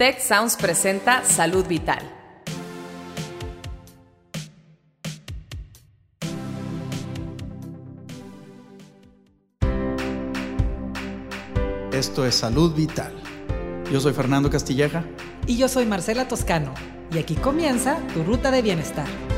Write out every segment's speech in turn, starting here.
Tech Sounds presenta Salud Vital. Esto es Salud Vital. Yo soy Fernando Castilleja. Y yo soy Marcela Toscano. Y aquí comienza tu ruta de bienestar.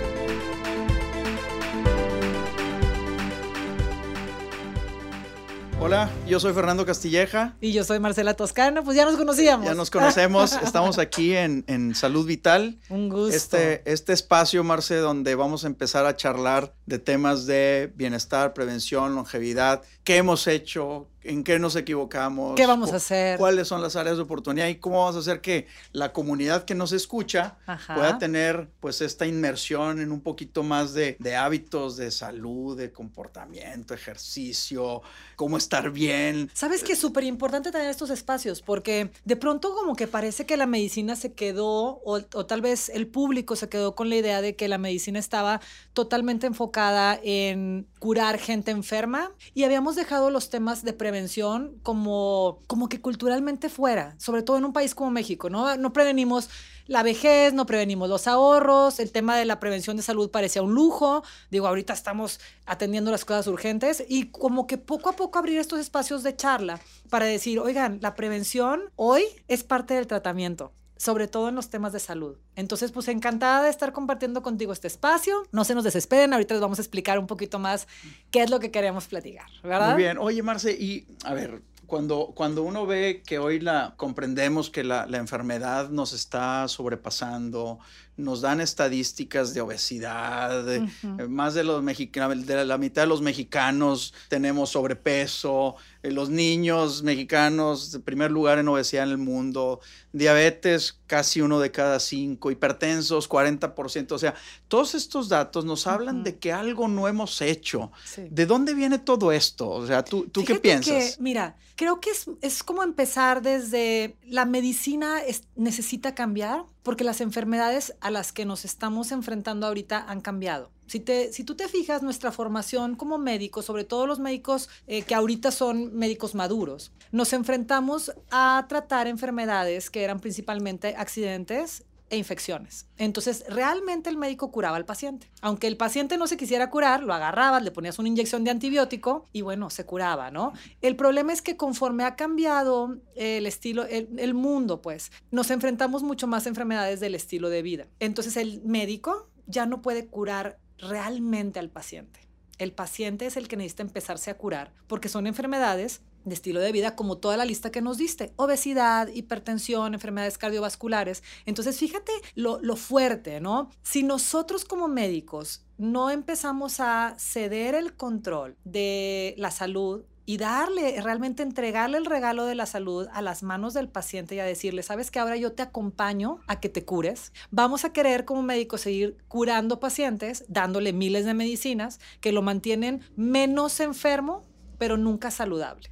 Hola, yo soy Fernando Castilleja. Y yo soy Marcela Toscano, pues ya nos conocíamos. Ya nos conocemos, estamos aquí en, en, Salud Vital. Un gusto. Este, este espacio, Marce, donde vamos a empezar a charlar de temas de bienestar, prevención, longevidad, qué hemos hecho, en qué nos equivocamos. ¿Qué vamos a hacer? ¿Cuáles son las áreas de oportunidad y cómo vamos a hacer que la comunidad que nos escucha pueda tener pues esta inmersión en un poquito más de, de, hábitos de salud, de comportamiento, ejercicio, cómo estar bien. Sabes que es súper importante tener estos espacios porque de pronto como que parece que la medicina se quedó o, o tal vez el público se quedó con la idea de que la medicina estaba totalmente enfocada en curar gente enferma y habíamos dejado los temas de prevención como, como que culturalmente fuera, sobre todo en un país como México, ¿no? No prevenimos la vejez, no prevenimos los ahorros, el tema de la prevención de salud parecía un lujo, digo, ahorita estamos atendiendo las cosas urgentes y como que poco a poco abrir estos espacios de charla para decir, oigan, la prevención hoy es parte del tratamiento sobre todo en los temas de salud. Entonces, pues encantada de estar compartiendo contigo este espacio. No se nos desesperen, ahorita les vamos a explicar un poquito más qué es lo que queremos platicar, ¿verdad? Muy bien. Oye, Marce, y a ver, cuando, cuando uno ve que hoy la comprendemos que la, la enfermedad nos está sobrepasando, nos dan estadísticas de obesidad, uh -huh. más de, los de la mitad de los mexicanos tenemos sobrepeso, eh, los niños mexicanos, primer lugar en obesidad en el mundo, diabetes casi uno de cada cinco, hipertensos 40%, o sea, todos estos datos nos hablan uh -huh. de que algo no hemos hecho. Sí. ¿De dónde viene todo esto? O sea, ¿tú, tú qué piensas? Que, mira, creo que es, es, como empezar desde la medicina es, necesita cambiar porque las enfermedades a las que nos estamos enfrentando ahorita han cambiado. Si, te, si tú te fijas, nuestra formación como médicos, sobre todo los médicos eh, que ahorita son médicos maduros, nos enfrentamos a tratar enfermedades que eran principalmente accidentes e infecciones. Entonces, realmente el médico curaba al paciente. Aunque el paciente no se quisiera curar, lo agarrabas, le ponías una inyección de antibiótico y bueno, se curaba, ¿no? El problema es que conforme ha cambiado el estilo, el, el mundo, pues, nos enfrentamos mucho más a enfermedades del estilo de vida. Entonces, el médico ya no puede curar realmente al paciente. El paciente es el que necesita empezarse a curar porque son enfermedades de estilo de vida como toda la lista que nos diste, obesidad, hipertensión, enfermedades cardiovasculares. Entonces, fíjate lo, lo, fuerte, ¿no? Si nosotros como médicos no empezamos a ceder el control de la salud y darle, realmente entregarle el regalo de la salud a las manos del paciente y a decirle, sabes que ahora yo te acompaño a que te cures, vamos a querer como médicos seguir curando pacientes, dándole miles de medicinas que lo mantienen menos enfermo, pero nunca saludable.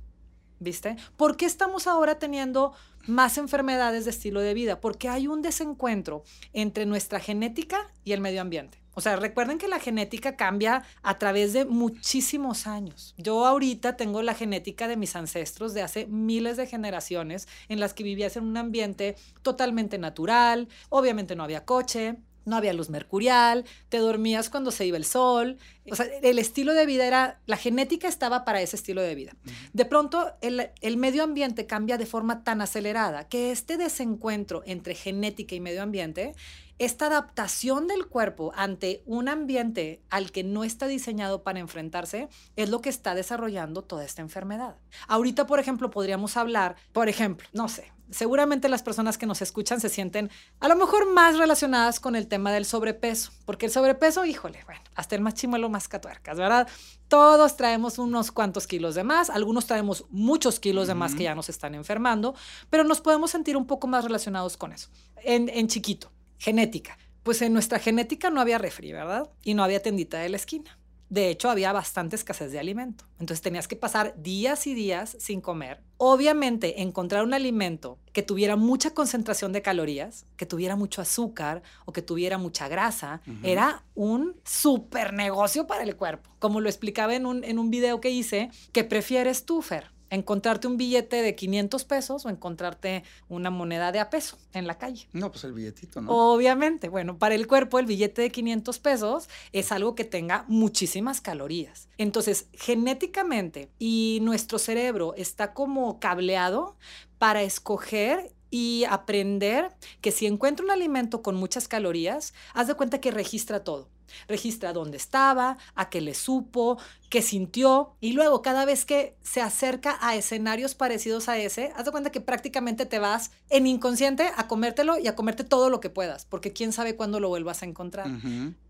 ¿Viste? ¿Por qué estamos ahora teniendo más enfermedades de estilo de vida? Porque hay un desencuentro entre nuestra genética y el medio ambiente. O sea, recuerden que la genética cambia a través de muchísimos años. Yo ahorita tengo la genética de mis ancestros de hace miles de generaciones en las que vivías en un ambiente totalmente natural, obviamente no había coche, no había luz mercurial, te dormías cuando se iba el sol. O sea, el estilo de vida era, la genética estaba para ese estilo de vida. De pronto, el, el, medio ambiente cambia de forma tan acelerada que este desencuentro entre genética y medio ambiente, esta adaptación del cuerpo ante un ambiente al que no está diseñado para enfrentarse, es lo que está desarrollando toda esta enfermedad. Ahorita, por ejemplo, podríamos hablar, por ejemplo, no sé, seguramente las personas que nos escuchan se sienten a lo mejor más relacionadas con el tema del sobrepeso, porque el sobrepeso, híjole, bueno, hasta el más chimuelo más catuercas, ¿verdad? Todos traemos unos cuantos kilos de más, algunos traemos muchos kilos de más que ya nos están enfermando, pero nos podemos sentir un poco más relacionados con eso, en, en chiquito, genética. Pues en nuestra genética no había refri, ¿verdad? Y no había tendita de la esquina. De hecho, había bastante escasez de alimento. Entonces tenías que pasar días y días sin comer. Obviamente, encontrar un alimento que tuviera mucha concentración de calorías, que tuviera mucho azúcar o que tuviera mucha grasa, uh -huh. era un super negocio para el cuerpo. Como lo explicaba en un, en un video que hice, ¿qué prefieres tú, Fer? ¿Encontrarte un billete de 500 pesos o encontrarte una moneda de a peso en la calle? No, pues el billetito, ¿no? Obviamente. Bueno, para el cuerpo el billete de 500 pesos es algo que tenga muchísimas calorías. Entonces, genéticamente y nuestro cerebro está como cableado para escoger y aprender que si encuentra un alimento con muchas calorías, haz de cuenta que registra todo. Registra dónde estaba, a qué le supo, qué sintió y luego cada vez que se acerca a escenarios parecidos a ese, haz de cuenta que prácticamente te vas en inconsciente a comértelo y a comerte todo lo que puedas, porque quién sabe cuándo lo vuelvas a encontrar.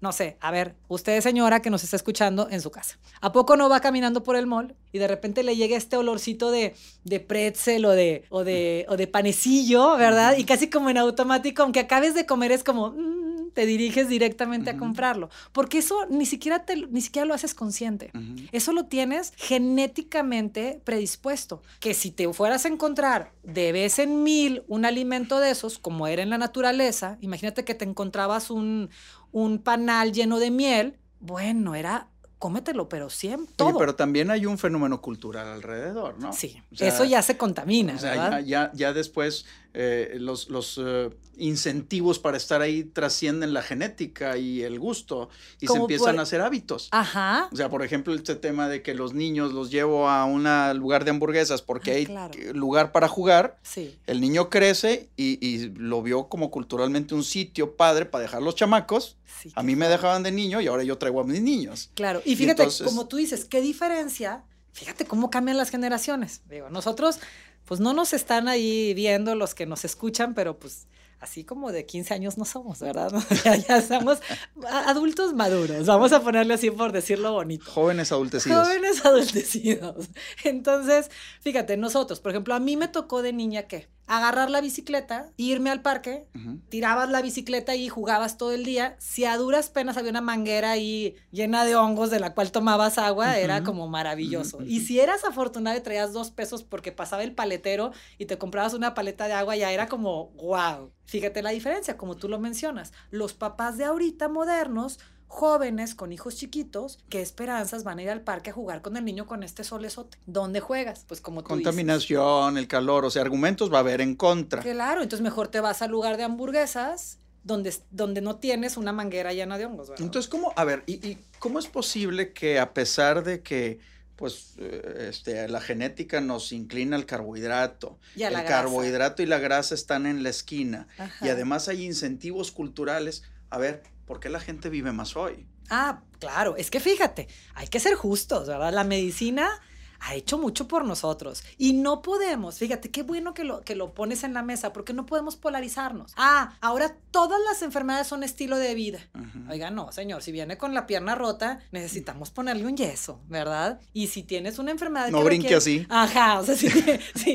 No sé, a ver, usted señora que nos está escuchando en su casa, ¿a poco no va caminando por el mall y de repente le llega este olorcito de, de pretzel o de, o, de, o de panecillo, ¿verdad? Y casi como en automático, aunque acabes de comer es como... Mm, te diriges directamente a comprarlo, porque eso ni siquiera, te, ni siquiera lo haces consciente. Eso lo tienes genéticamente predispuesto, que si te fueras a encontrar de vez en mil un alimento de esos, como era en la naturaleza, imagínate que te encontrabas un, un panal lleno de miel, bueno, era cómetelo, pero siempre. Todo. pero también hay un fenómeno cultural alrededor, ¿no? Sí, eso ya se contamina. O sea, ya, ya, después eh, los, los eh, incentivos para estar ahí trascienden la genética y el gusto y se empiezan a hacer hábitos. Ajá. O sea, por ejemplo, este tema de que los niños los llevo a un lugar de hamburguesas porque hay lugar para jugar. Sí. El niño crece y, lo vio como culturalmente un sitio padre para dejar los chamacos. a mí me dejaban de niño y ahora yo traigo a mis niños. Claro. Y fíjate, como tú dices, qué diferencia. Fíjate cómo cambian las generaciones. Digo, nosotros pues no nos están ahí viendo los que nos escuchan, pero pues así como de 15 años no somos, ¿verdad? ya, ya somos adultos maduros, vamos a ponerle así por decirlo bonito. Jóvenes adultecidos. Jóvenes adultecidos. Entonces, fíjate, nosotros, por ejemplo, a mí me tocó de niña que agarrar la bicicleta, irme al parque, tirabas la bicicleta y jugabas todo el día. Si a duras penas había una manguera ahí llena de hongos de la cual tomabas agua, era como maravilloso. Y si eras afortunado y traías dos pesos porque pasaba el paletero y te comprabas una paleta de agua, ya era como, wow. Fíjate la diferencia, como tú lo mencionas. Los papás de ahorita modernos jóvenes con hijos chiquitos, ¿qué esperanzas van a ir al parque a jugar con el niño con este solezote? ¿Dónde juegas? Pues como tú Contaminación, el calor, o sea, argumentos va a haber en contra. Claro, entonces mejor te vas al lugar de hamburguesas donde, donde no tienes una manguera llena de hongos. ¿verdad? Entonces, ¿cómo, a ver, y, cómo es posible que a pesar de que pues eh, este, la genética nos inclina al carbohidrato. Y el carbohidrato y la grasa están en la esquina. Y además hay incentivos culturales. A ver, ¿por qué la gente vive más hoy? Ah, claro, es que fíjate, hay que ser justos, ¿verdad? La medicina ha hecho mucho por nosotros y no podemos, fíjate, qué bueno que lo, que lo pones en la mesa, porque no podemos polarizarnos. Ah, ahora todas las enfermedades son estilo de vida. Oiga, no, señor, si viene con la pierna rota, necesitamos ponerle un yeso, ¿verdad? Y si tienes una enfermedad... No brinque así. Ajá, o sea, sí, sí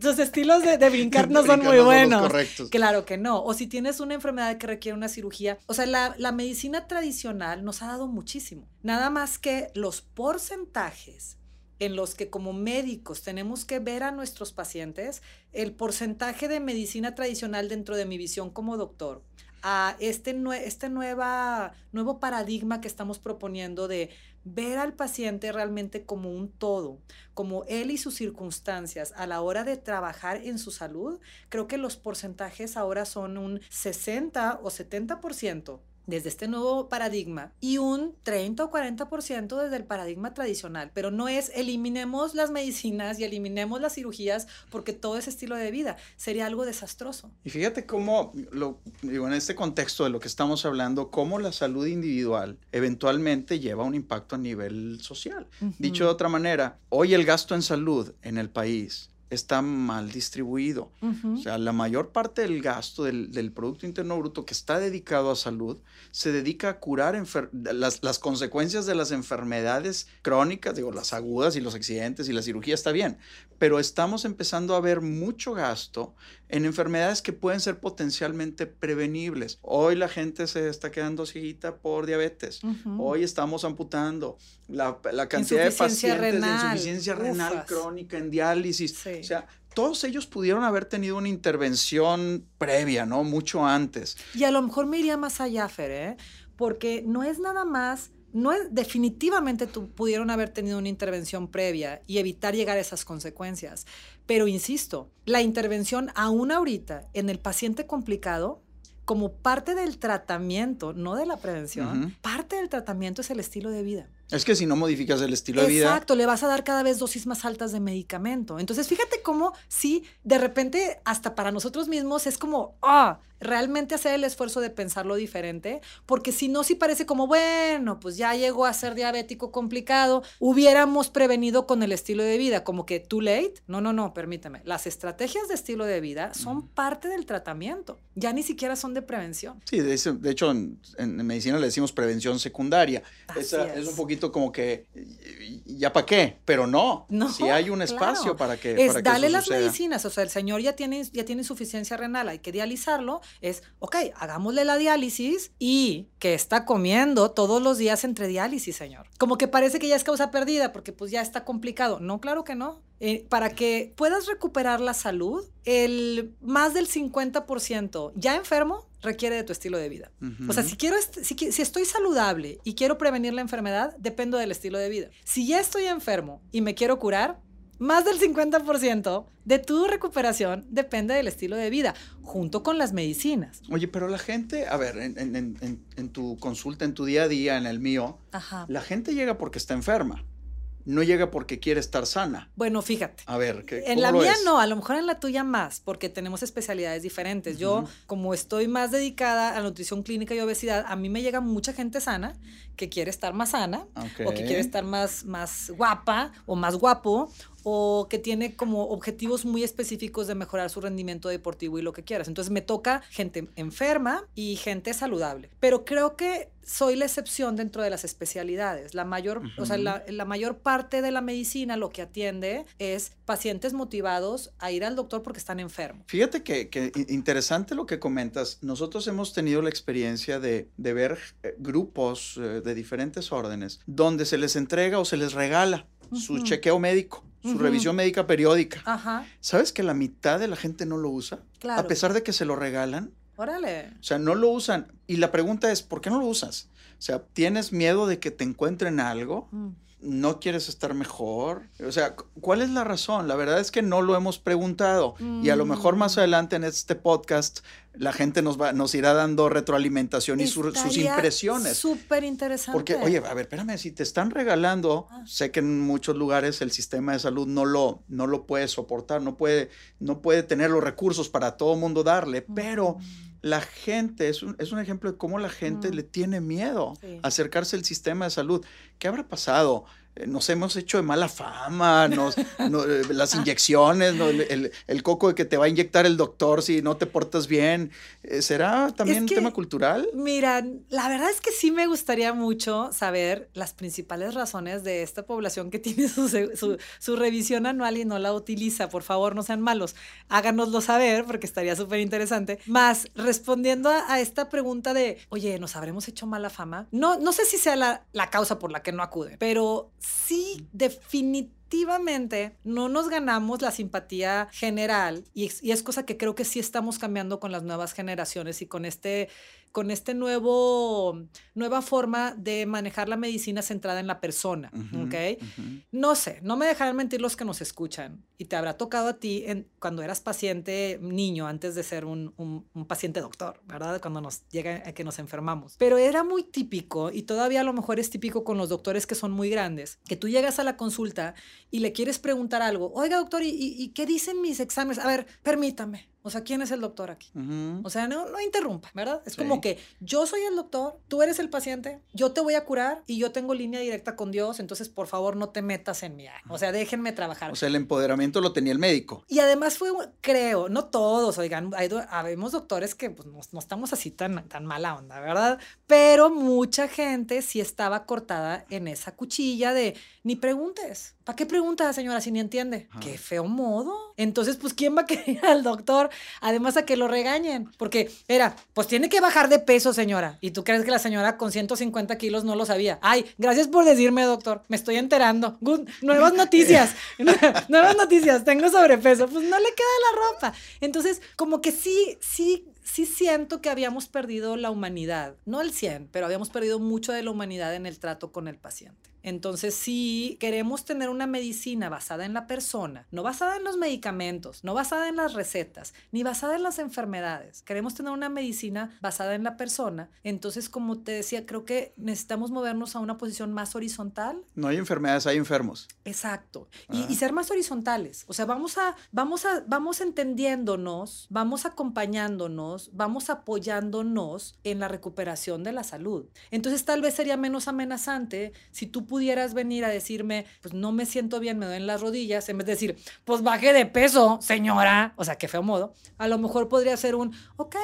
tus estilos de, brincar no son muy buenos. correctos. Claro que no. O si tienes una enfermedad que requiere una cirugía, o sea, la, la medicina tradicional nos ha dado muchísimo. Nada más que los porcentajes en los que como médicos tenemos que ver a nuestros pacientes, el porcentaje de medicina tradicional dentro de mi visión como doctor, a este, este nuevo paradigma que estamos proponiendo de ver al paciente realmente como un todo, como él y sus circunstancias a la hora de trabajar en su salud, creo que los porcentajes ahora son un 60 o 70% desde este nuevo paradigma y un 30 o 40% desde el paradigma tradicional, pero no es eliminemos las medicinas y eliminemos las cirugías porque todo ese estilo de vida sería algo desastroso. Y fíjate cómo, lo, digo, en este contexto de lo que estamos hablando, cómo la salud individual eventualmente lleva un impacto a nivel social. Dicho de otra manera, hoy el gasto en salud en el país está mal distribuido. O sea, la mayor parte del gasto del, Producto Interno Bruto que está dedicado a salud se dedica a curar las, las, consecuencias de las enfermedades crónicas, digo, las agudas y los accidentes y la cirugía está bien, pero estamos empezando a ver mucho gasto en enfermedades que pueden ser potencialmente prevenibles. Hoy la gente se está quedando cieguita por diabetes. Hoy estamos amputando la, cantidad de pacientes de insuficiencia renal crónica en diálisis. O sea, todos ellos pudieron haber tenido una intervención previa, ¿no? Mucho antes. Y a lo mejor me iría más allá, Fer, ¿eh? Porque no es nada más no es, definitivamente tu, pudieron haber tenido una intervención previa y evitar llegar a esas consecuencias. Pero insisto, la intervención aún ahorita en el paciente complicado como parte del tratamiento, no de la prevención, parte del tratamiento es el estilo de vida. Es que si no modificas el estilo de vida. Exacto, le vas a dar cada vez dosis más altas de medicamento. Entonces, fíjate cómo, sí, de repente, hasta para nosotros mismos es como, ah, realmente hacer el esfuerzo de pensarlo diferente, porque si no, sí parece como, bueno, pues ya llegó a ser diabético complicado, hubiéramos prevenido con el estilo de vida, como que too late. No, no, no, permíteme. Las estrategias de estilo de vida son parte del tratamiento, ya ni siquiera son de prevención. Sí, de, hecho, en, medicina le decimos prevención secundaria. Esa, es un poquito como que, ¿ya para qué? Pero no, si hay un espacio para que... Es darle las medicinas, o sea, el señor ya tiene, ya tiene insuficiencia renal, hay que dializarlo, es, ok, hagámosle la diálisis y que está comiendo todos los días entre diálisis, señor. Como que parece que ya es causa perdida porque pues ya está complicado. No, claro que no. Eh, para que puedas recuperar la salud, el más del 50% ya enfermo requiere de tu estilo de vida. O sea, si, quiero si, si, estoy saludable y quiero prevenir la enfermedad, dependo del estilo de vida. Si ya estoy enfermo y me quiero curar, más del 50% de tu recuperación depende del estilo de vida, junto con las medicinas. Oye, pero la gente, a ver, en, tu consulta, en tu día a día, en el mío, la gente llega porque está enferma no llega porque quiere estar sana. Bueno, fíjate. A ver, ¿qué, En la mía no, a lo mejor en la tuya más, porque tenemos especialidades diferentes. Yo, como estoy más dedicada a nutrición clínica y obesidad, a mí me llega mucha gente sana que quiere estar más sana, o que quiere estar más, más guapa o más guapo, o que tiene como objetivos muy específicos de mejorar su rendimiento deportivo y lo que quieras. Entonces me toca gente enferma y gente saludable. Pero creo que soy la excepción dentro de las especialidades. La mayor, o sea, la, mayor parte de la medicina lo que atiende es pacientes motivados a ir al doctor porque están enfermos. Fíjate que, interesante lo que comentas. Nosotros hemos tenido la experiencia de, ver eh, grupos eh, de diferentes órdenes donde se les entrega o se les regala su chequeo médico su revisión médica periódica. Ajá. ¿Sabes que la mitad de la gente no lo usa? Claro. A pesar de que se lo regalan. Órale. O sea, no lo usan. Y la pregunta es, ¿por qué no lo usas? O sea, ¿tienes miedo de que te encuentren algo? Mm no quieres estar mejor. O sea, ¿cuál es la razón? La verdad es que no lo hemos preguntado y a lo mejor más mm. adelante en este podcast la gente nos va, nos irá dando retroalimentación y sus impresiones. Súper interesante. Porque, oye, a ver, espérame, si te están regalando, ah. sé que en muchos lugares el sistema de salud no lo, no lo puede soportar, no puede, no puede tener los recursos para todo mundo darle, pero la gente, es un, es un, ejemplo de cómo la gente mm. le tiene miedo a acercarse al sistema de salud. ¿Qué habrá pasado? Eh, nos hemos hecho de mala fama, nos, eh, las inyecciones, el, coco de que te va a inyectar el doctor si no te portas bien. Eh, ¿Será también un tema cultural? Mira, la verdad es que sí me gustaría mucho saber las principales razones de esta población que tiene su, su, revisión anual y no la utiliza. Por favor, no sean malos. Háganoslo saber porque estaría súper interesante. Más, respondiendo a, esta pregunta de, oye, ¿nos habremos hecho mala fama? No, no sé si sea la, la causa por la que no acuden, pero sí, definitivamente no nos ganamos la simpatía general y es, cosa que creo que sí estamos cambiando con las nuevas generaciones y con este con este nuevo, nueva forma de manejar la medicina centrada en la persona, ¿ok? No sé, no me dejarán mentir los que nos escuchan y te habrá tocado a ti en, cuando eras paciente niño antes de ser un, un, paciente doctor, ¿verdad? Cuando nos llega a que nos enfermamos. Pero era muy típico y todavía a lo mejor es típico con los doctores que son muy grandes, que tú llegas a la consulta y le quieres preguntar algo, oiga doctor, ¿y, y qué dicen mis exámenes? A ver, permítame, o sea, ¿quién es el doctor aquí? O sea, no, no interrumpa, ¿verdad? Es como que yo soy el doctor, tú eres el paciente, yo te voy a curar y yo tengo línea directa con Dios, entonces por favor no te metas en mi O sea, déjenme trabajar. O sea, el empoderamiento lo tenía el médico. Y además fue, creo, no todos, oigan, hay, habemos doctores que pues, no, estamos así tan, tan mala onda, ¿verdad? Pero mucha gente sí estaba cortada en esa cuchilla de ni preguntes. ¿Para qué pregunta, señora, si ni entiende? Qué feo modo. Entonces, pues, ¿quién va a querer al doctor? Además, a que lo regañen. Porque era, pues tiene que bajar de peso, señora. Y tú crees que la señora con 150 kilos no lo sabía. Ay, gracias por decirme, doctor. Me estoy enterando. nuevas noticias. nuevas noticias. Tengo sobrepeso. Pues no le queda la ropa. Entonces, como que sí, sí sí siento que habíamos perdido la humanidad, no el 100, pero habíamos perdido mucho de la humanidad en el trato con el paciente. Entonces, si queremos tener una medicina basada en la persona, no basada en los medicamentos, no basada en las recetas, ni basada en las enfermedades, queremos tener una medicina basada en la persona, entonces, como te decía, creo que necesitamos movernos a una posición más horizontal. No hay enfermedades, hay enfermos. Exacto. Y, y, ser más horizontales. O sea, vamos a, vamos a, vamos entendiéndonos, vamos acompañándonos, vamos apoyándonos en la recuperación de la salud. Entonces, tal vez sería menos amenazante si tú pudieras venir a decirme, pues no me siento bien, me duelen las rodillas, en vez de decir, pues baje de peso, señora, o sea, qué feo modo, a lo mejor podría ser un, ok,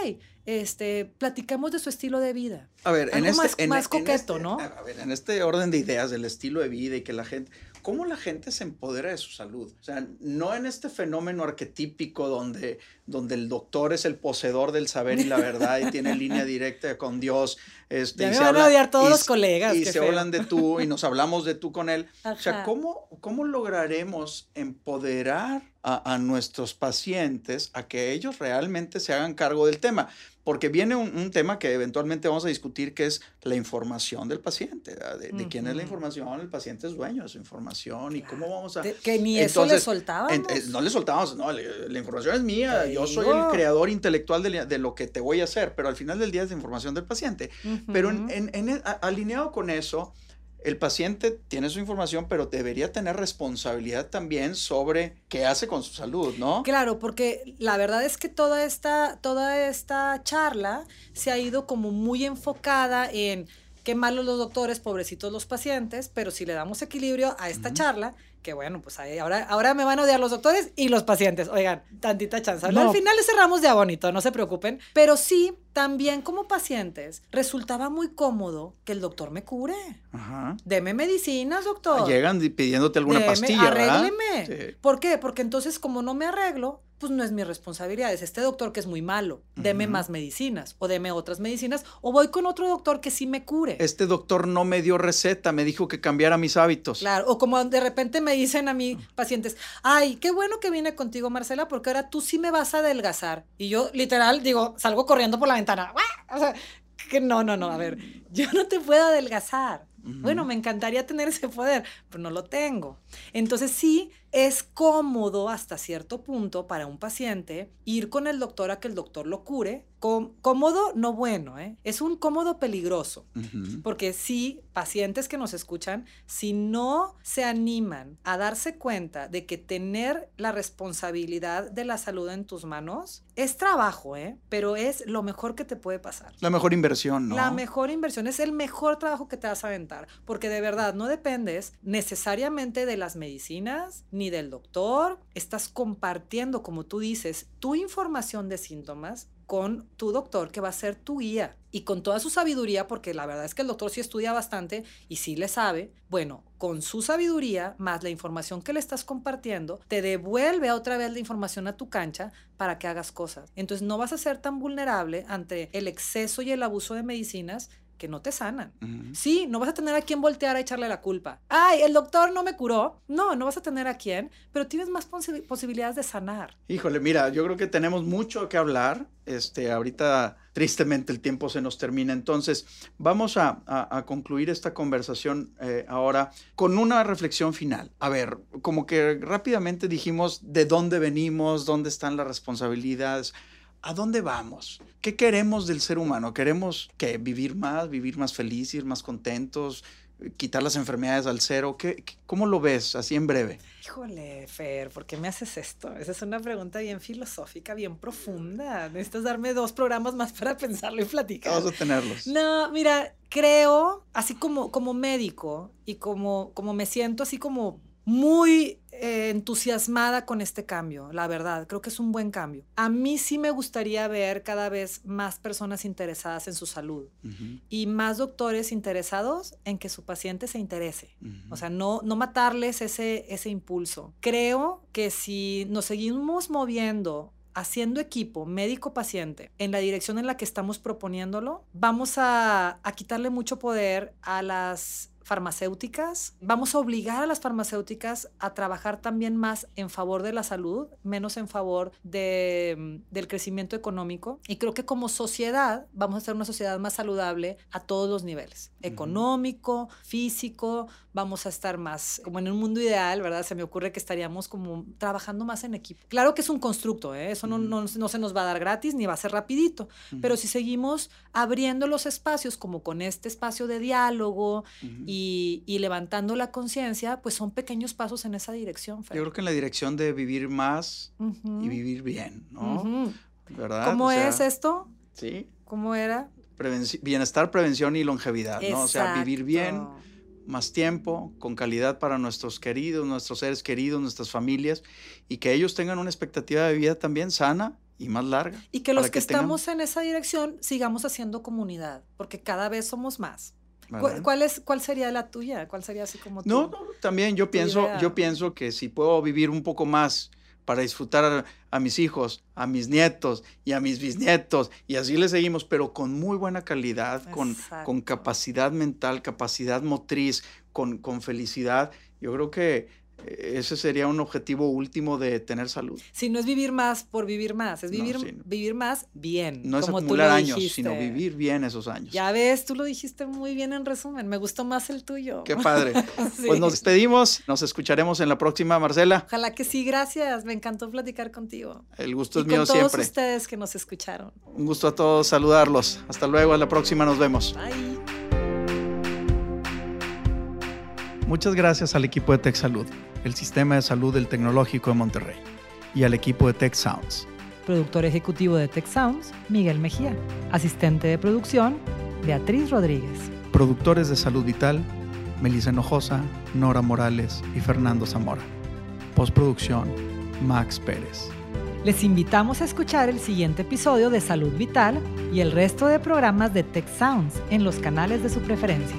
este, platicamos de su estilo de vida. A ver, en este, más, coqueto, este, ¿no? A ver, en este orden de ideas del estilo de vida y que la gente, cómo la gente se empodera de su salud. O sea, no en este fenómeno arquetípico donde, donde el doctor es el poseedor del saber y la verdad y tiene línea directa con Dios. Este, ya y me van a odiar todos los colegas. Y se hablan de tú y nos hablamos de tú con él. O sea, ¿cómo, ¿cómo lograremos empoderar a, a, nuestros pacientes a que ellos realmente se hagan cargo del tema? porque viene un, tema que eventualmente vamos a discutir, que es la información del paciente, de, quién es la información, el paciente es dueño de su información y cómo vamos a... que ni eso le soltábamos. Eh, no le soltábamos, no, la información es mía, yo soy el creador intelectual de, lo que te voy a hacer, pero al final del día es la información del paciente. Pero en, alineado con eso, el paciente tiene su información, pero debería tener responsabilidad también sobre qué hace con su salud, ¿no? Claro, porque la verdad es que toda esta, toda esta charla se ha ido como muy enfocada en qué malos los doctores, pobrecitos los pacientes, pero si le damos equilibrio a esta charla, que bueno, pues ahora, ahora me van a odiar los doctores y los pacientes. Oigan, tantita chance. Al final le cerramos de bonito, no se preocupen. Pero sí, también como pacientes, resultaba muy cómodo que el doctor me cure. Ajá. Deme medicinas, doctor. Llegan pidiéndote alguna pastilla. Arrégleme. Sí. ¿Por qué? Porque entonces, como no me arreglo, pues no es mi responsabilidad. Es este doctor que es muy malo. Deme más medicinas o deme otras medicinas o voy con otro doctor que sí me cure. Este doctor no me dio receta, me dijo que cambiara mis hábitos. Claro, o como de repente me dicen a mí pacientes, ay, qué bueno que vine contigo, Marcela, porque ahora tú sí me vas a adelgazar. Y yo literal digo, salgo corriendo por la ventana. O sea, que no, no, no, a ver, yo no te puedo adelgazar. Bueno, me encantaría tener ese poder, pero no lo tengo. Entonces sí, es cómodo hasta cierto punto para un paciente ir con el doctor a que el doctor lo cure. cómodo, no bueno, ¿eh? es un cómodo peligroso. Porque si pacientes que nos escuchan, si no se animan a darse cuenta de que tener la responsabilidad de la salud en tus manos es trabajo, ¿eh? pero es lo mejor que te puede pasar. La mejor inversión, ¿no? La mejor inversión es el mejor trabajo que te vas a aventar. Porque de verdad no dependes necesariamente de las medicinas ni del doctor. Estás compartiendo, como tú dices, tu información de síntomas con tu doctor que va a ser tu guía y con toda su sabiduría, porque la verdad es que el doctor sí estudia bastante y sí le sabe, bueno, con su sabiduría más la información que le estás compartiendo, te devuelve otra vez la información a tu cancha para que hagas cosas. Entonces no vas a ser tan vulnerable ante el exceso y el abuso de medicinas que no te sanan. Sí, no vas a tener a quien voltear a echarle la culpa. Ay, el doctor no me curó. No, no vas a tener a quien, pero tienes más posibilidades de sanar. Híjole, mira, yo creo que tenemos mucho que hablar. Este, ahorita tristemente el tiempo se nos termina. Entonces, vamos a, concluir esta conversación eh, ahora con una reflexión final. A ver, como que rápidamente dijimos de dónde venimos, dónde están las responsabilidades. ¿A dónde vamos? ¿Qué queremos del ser humano? ¿Queremos que vivir más, vivir más felices, más contentos, quitar las enfermedades al cero? ¿Qué, cómo lo ves, así en breve? Híjole, Fer, ¿por qué me haces esto? Esa es una pregunta bien filosófica, bien profunda. Necesitas darme dos programas más para pensarlo y platicar. Vamos a tenerlos. No, mira, creo, así como, como médico y como, como me siento así como muy eh, entusiasmada con este cambio, la verdad. Creo que es un buen cambio. A mí sí me gustaría ver cada vez más personas interesadas en su salud y más doctores interesados en que su paciente se interese. O sea, no, no matarles ese, ese impulso. Creo que si nos seguimos moviendo haciendo equipo médico-paciente en la dirección en la que estamos proponiéndolo, vamos a, a quitarle mucho poder a las farmacéuticas. Vamos a obligar a las farmacéuticas a trabajar también más en favor de la salud, menos en favor de, mm, del crecimiento económico. Y creo que como sociedad vamos a ser una sociedad más saludable a todos los niveles, económico, físico, vamos a estar más como en un mundo ideal, ¿verdad? Se me ocurre que estaríamos como trabajando más en equipo. Claro que es un constructo, ¿eh? eso no, no, no, se nos va a dar gratis ni va a ser rapidito, pero si seguimos abriendo los espacios como con este espacio de diálogo y, y, levantando la conciencia, pues son pequeños pasos en esa dirección. Yo creo que en la dirección de vivir más y vivir bien, ¿no? ¿Verdad? ¿Cómo o sea, es esto? Sí. ¿Cómo era? Prevenci bienestar, prevención y longevidad, ¿no? O sea, vivir bien más tiempo, con calidad para nuestros queridos, nuestros seres queridos, nuestras familias, y que ellos tengan una expectativa de vida también sana y más larga. Y que los que, que estamos en esa dirección sigamos haciendo comunidad, porque cada vez somos más. ¿Cuál, es, ¿Cuál sería la tuya? ¿Cuál sería así como tú? No, no también yo pienso, yo pienso que si puedo vivir un poco más para disfrutar a, mis hijos, a mis nietos y a mis bisnietos, y así le seguimos, pero con muy buena calidad, con, con, capacidad mental, capacidad motriz, con, con felicidad. Yo creo que ese sería un objetivo último de tener salud. Sí, no es vivir más por vivir más, es vivir, vivir más bien. No es acumular años, sino vivir bien esos años. Ya ves, tú lo dijiste muy bien en resumen, me gustó más el tuyo. Qué padre. Pues nos despedimos, nos escucharemos en la próxima, Marcela. Ojalá que sí, gracias, me encantó platicar contigo. El gusto es mío siempre. todos ustedes que nos escucharon. Un gusto a todos saludarlos. Hasta luego, a la próxima nos vemos. Bye. Muchas gracias al equipo de Tech Salud el Sistema de Salud del Tecnológico de Monterrey, y al equipo de Tech Sounds. Productor ejecutivo de Tech Sounds, Miguel Mejía. Asistente de producción, Beatriz Rodríguez. Productores de Salud Vital, Melissa Hinojosa, Nora Morales y Fernando Zamora. Postproducción, Max Pérez. Les invitamos a escuchar el siguiente episodio de Salud Vital y el resto de programas de Tech Sounds en los canales de su preferencia.